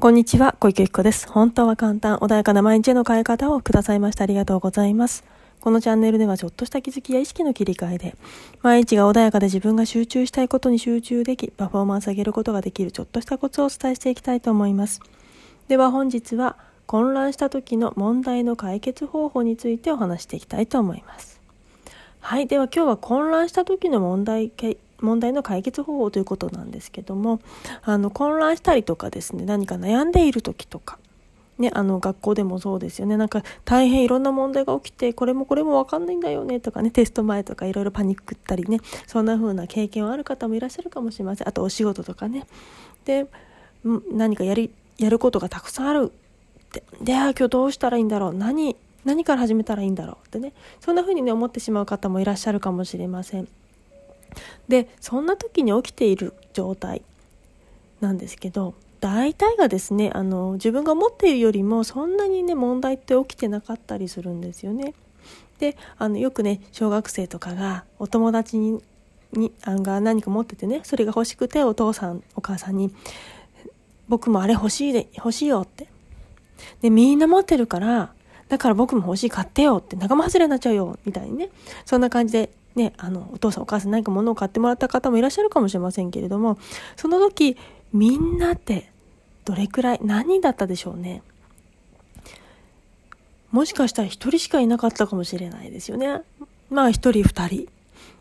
こんにちは、小池由紀子です。本当は簡単、穏やかな毎日への変え方をくださいましてありがとうございます。このチャンネルではちょっとした気づきや意識の切り替えで、毎日が穏やかで自分が集中したいことに集中でき、パフォーマンス上げることができるちょっとしたコツをお伝えしていきたいと思います。では本日は、混乱した時の問題の解決方法についてお話していきたいと思います。はい、では今日は混乱した時の問題問題の解決方法ということなんですけどもあの混乱したりとかですね何か悩んでいる時とかね、あの学校でもそうですよね。なんか大変いろんな問題が起きてこれもこれも分かんないんだよねとかねテスト前とかいろいろパニックったりねそんな風な経験はある方もいらっしゃるかもしれません。あとお仕事とかね。で何かやりやることがたくさんある。ってであ今日どうしたらいいんだろう。何何から始めたらいいんだろうってね。そんな風にね思ってしまう方もいらっしゃるかもしれません。でそんな時に起きている状態なんですけど大体がですねあの自分が思っているよりもそんなにね問題って起きてなかったりするんですよね。であのよくね小学生とかがお友達ににあが何か持っててねそれが欲しくてお父さんお母さんに「僕もあれ欲しいで欲しいよ」ってでみんな持ってるからだから僕も欲しい買ってよって仲間外れになっちゃうよみたいにねそんな感じでね、あの、お父さんお母さん何か物を買ってもらった方もいらっしゃるかもしれませんけれども、その時、みんなってどれくらい、何人だったでしょうね。もしかしたら一人しかいなかったかもしれないですよね。まあ一人二人。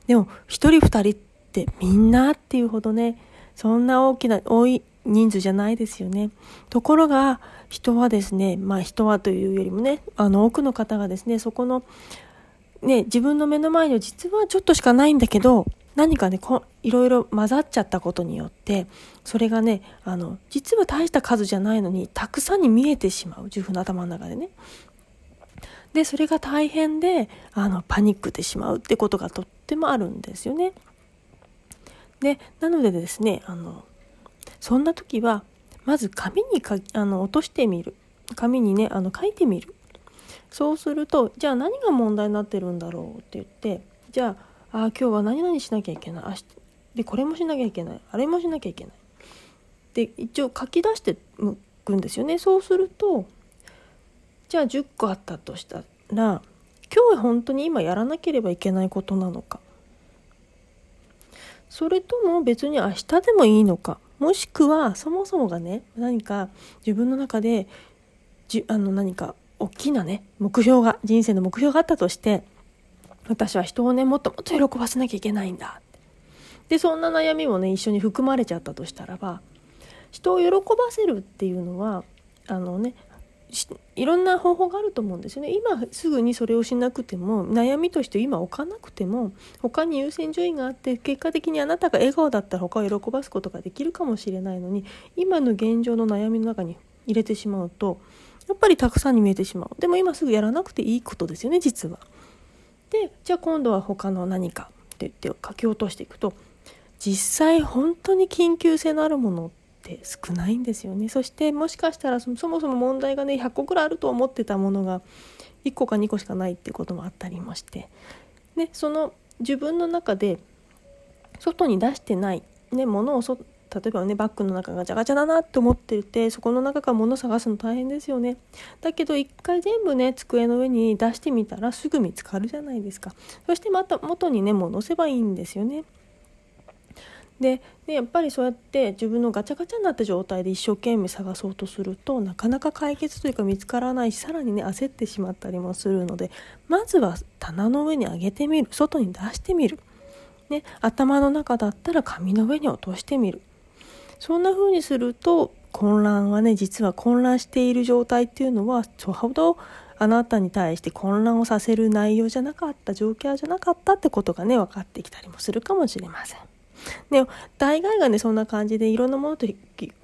でも一人二人ってみんなっていうほどね、そんな大きな、多い人数じゃないですよね。ところが人はですね、まあ人はというよりもね、あの多くの方がですね、そこのね、自分の目の前には実はちょっとしかないんだけど、何かねこいろいろ混ざっちゃったことによってそれがねあの実は大した数じゃないのにたくさんに見えてしまう自分の頭の中でね。でそれが大変であのパニックってしまうってことがとってもあるんですよね。でなのでですねあのそんな時はまず紙にかあの落としてみる。紙にねあの書いてみる。そうするとじゃあ何が問題になってるんだろうって言ってじゃああ今日は何々しなきゃいけない。明日でこれもしなきゃいけない。あれもしなきゃいけない。で一応書き出してむくんですよね。そうするとじゃあ10個あったとしたら今日本当に今やらなければいけないことなのか。それとも別に明日でもいいのか。もしくはそもそもがね何か自分の中でじあの何か大きなね、目標が、人生の目標があったとして、私は人をね、もっともっと喜ばせなきゃいけないんだ。で、そんな悩みもね、一緒に含まれちゃったとしたらば、人を喜ばせるっていうのは、あのね、いろんな方法があると思うんですよね。今すぐにそれをしなくても、悩みとして今置かなくても、他に優先順位があって、結果的にあなたが笑顔だったら他を喜ばすことができるかもしれないのに、今の現状の悩みの中に入れてしまうと、やっぱりたくさんに見えてしまうでも今すぐやらなくていいことですよね実は。でじゃあ今度は他の何かって言って書き落としていくと実際本当に緊急性のあるものって少ないんですよね。そしてもしかしたらそもそも問題がね100個くらいあると思ってたものが1個か2個しかないっていうこともあったりもして。でその自分の中で外に出してない、ね、ものを例えばねバッグの中がガチャガチャだなって思っててそこの中から物探すの大変ですよね。だけど一回全部ね机の上に出してみたらすぐ見つかるじゃないですか。そしてまた元にね戻せばいいんですよね。ででやっぱりそうやって自分のガチャガチャになった状態で一生懸命探そうとするとなかなか解決というか見つからないしさらにね焦ってしまったりもするのでまずは棚の上に上げてみる。外に出してみる、ね、頭の中だったら紙の上に落としてみる。そんな風にすると混乱はね実は混乱している状態っていうのはそほどあなたに対して混乱をさせる内容じゃなかった状況じゃなかったってことがね分かってきたりもするかもしれません。で大概がねそんな感じでいろんなものと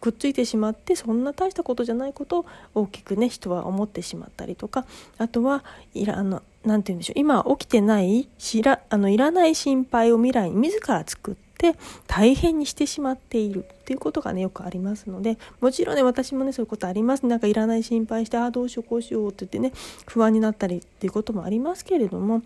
くっついてしまってそんな大したことじゃないことを大きくね人は思ってしまったりとかあとはいらあのなて言うんでしょう今起きてないしらあのいらない心配を未来に自ら作って大変にしてしまっているっていうことがねよくありますのでもちろんね私もねそういうことあります。なんかいらない心配してああどうしようこうしようって言ってね不安になったりっていうこともありますけれども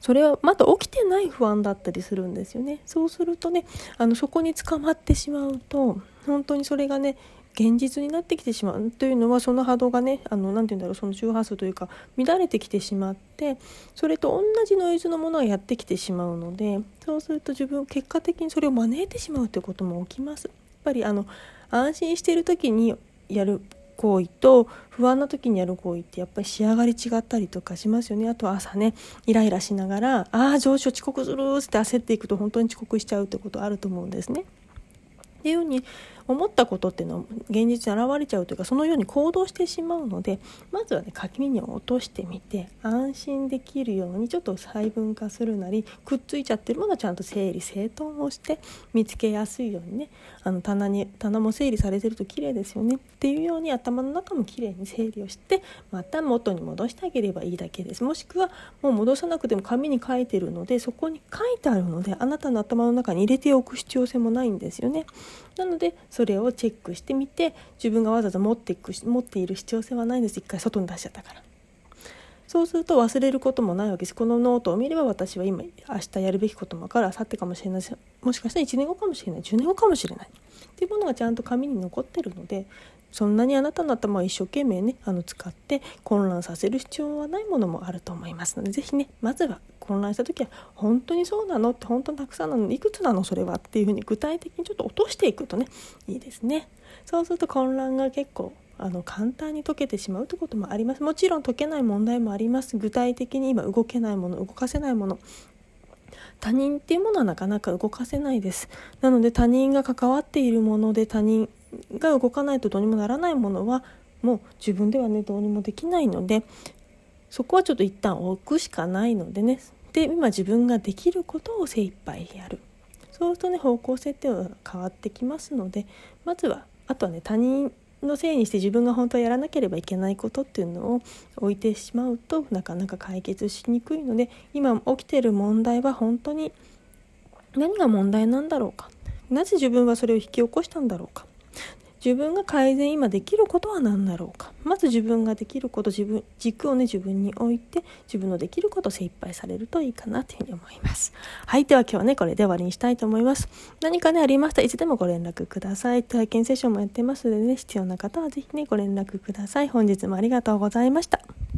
それはまだ起きてない不安だったりするんですよねそうするとねあのそこに捕まってしまうと本当にそれがね現実になってきてしまうというのはその波動がねあのなて言うんだろうその周波数というか乱れてきてしまってそれと同じノイズのものがやってきてしまうのでそうすると自分結果的にそれを招いてしまうということも起きます。やっぱりあの安心している時にやる行為と不安な時にやる行為ってやっぱり仕上がり違ったりとかしますよねあと朝ねイライラしながら「ああ上司遅刻する」って焦っていくと本当に遅刻しちゃうってことあると思うんですね。っていうように思ったことっていうのは現実に現れちゃうというかそのように行動してしまうのでまずはね紙に落としてみて安心できるようにちょっと細分化するなりくっついちゃってるものはちゃんと整理整頓をして見つけやすいようにねあの棚に棚も整理されてると綺麗ですよねっていうように頭の中も綺麗に整理をしてまた元に戻してあげればいいだけです。もしくはもう戻さなくても紙に書いてるのでそこに書いてあるのであなたの頭の中に入れておく必要性もないんですよね。なのでそれをチェックしてみて自分がわざわざ持っていく持っている必要性はないんです。一回外に出しちゃったから。そうすると忘れることもないわけです。このノートを見れば私は今明日やるべきことも分かる。明後日かもしれないしもしかしたら1年後かもしれない。10年後かもしれない。っていうものがちゃんと紙に残ってるのでそんなにあなたの頭を一生懸命ねあの使って混乱させる必要はないものもあると思いますので是非ねまずは混乱した時は本当にそうなの？って本当にたくさんなの？いくつなの？それは？っていうふうに具体的にちょっと落としていくとねいいですね。そうすると混乱が結構あの簡単に解けてしまうということもあります。もちろん解けない問題もあります。具体的に今動けないもの動かせないもの。他人っていうものはなかなか動かせないです。なので他人が関わっているもので他人が動かないとどうにもならないものはもう自分ではねどうにもできないのでそこはちょっと一旦置くしかないのでね。で今自分ができることを精一杯やる。そうするとね方向性っていうのは変わってきますのでまずはあとはね他人のせいにして自分が本当はやらなければいけないことっていうのを置いてしまうとなかなか解決しにくいので今起きている問題は本当に何が問題なんだろうか。なぜ自分はそれを引き起こしたんだろうか。自分が改善今できることは何だろうか。まず自分ができること自分軸をね自分に置いて自分のできることを精一杯されるといいかなというふうに思います。はいでは今日はねこれで終わりにしたいと思います。何かねありましたいつでもご連絡ください。体験セッションもやってますのでね必要な方は是非ねご連絡ください。本日もありがとうございました。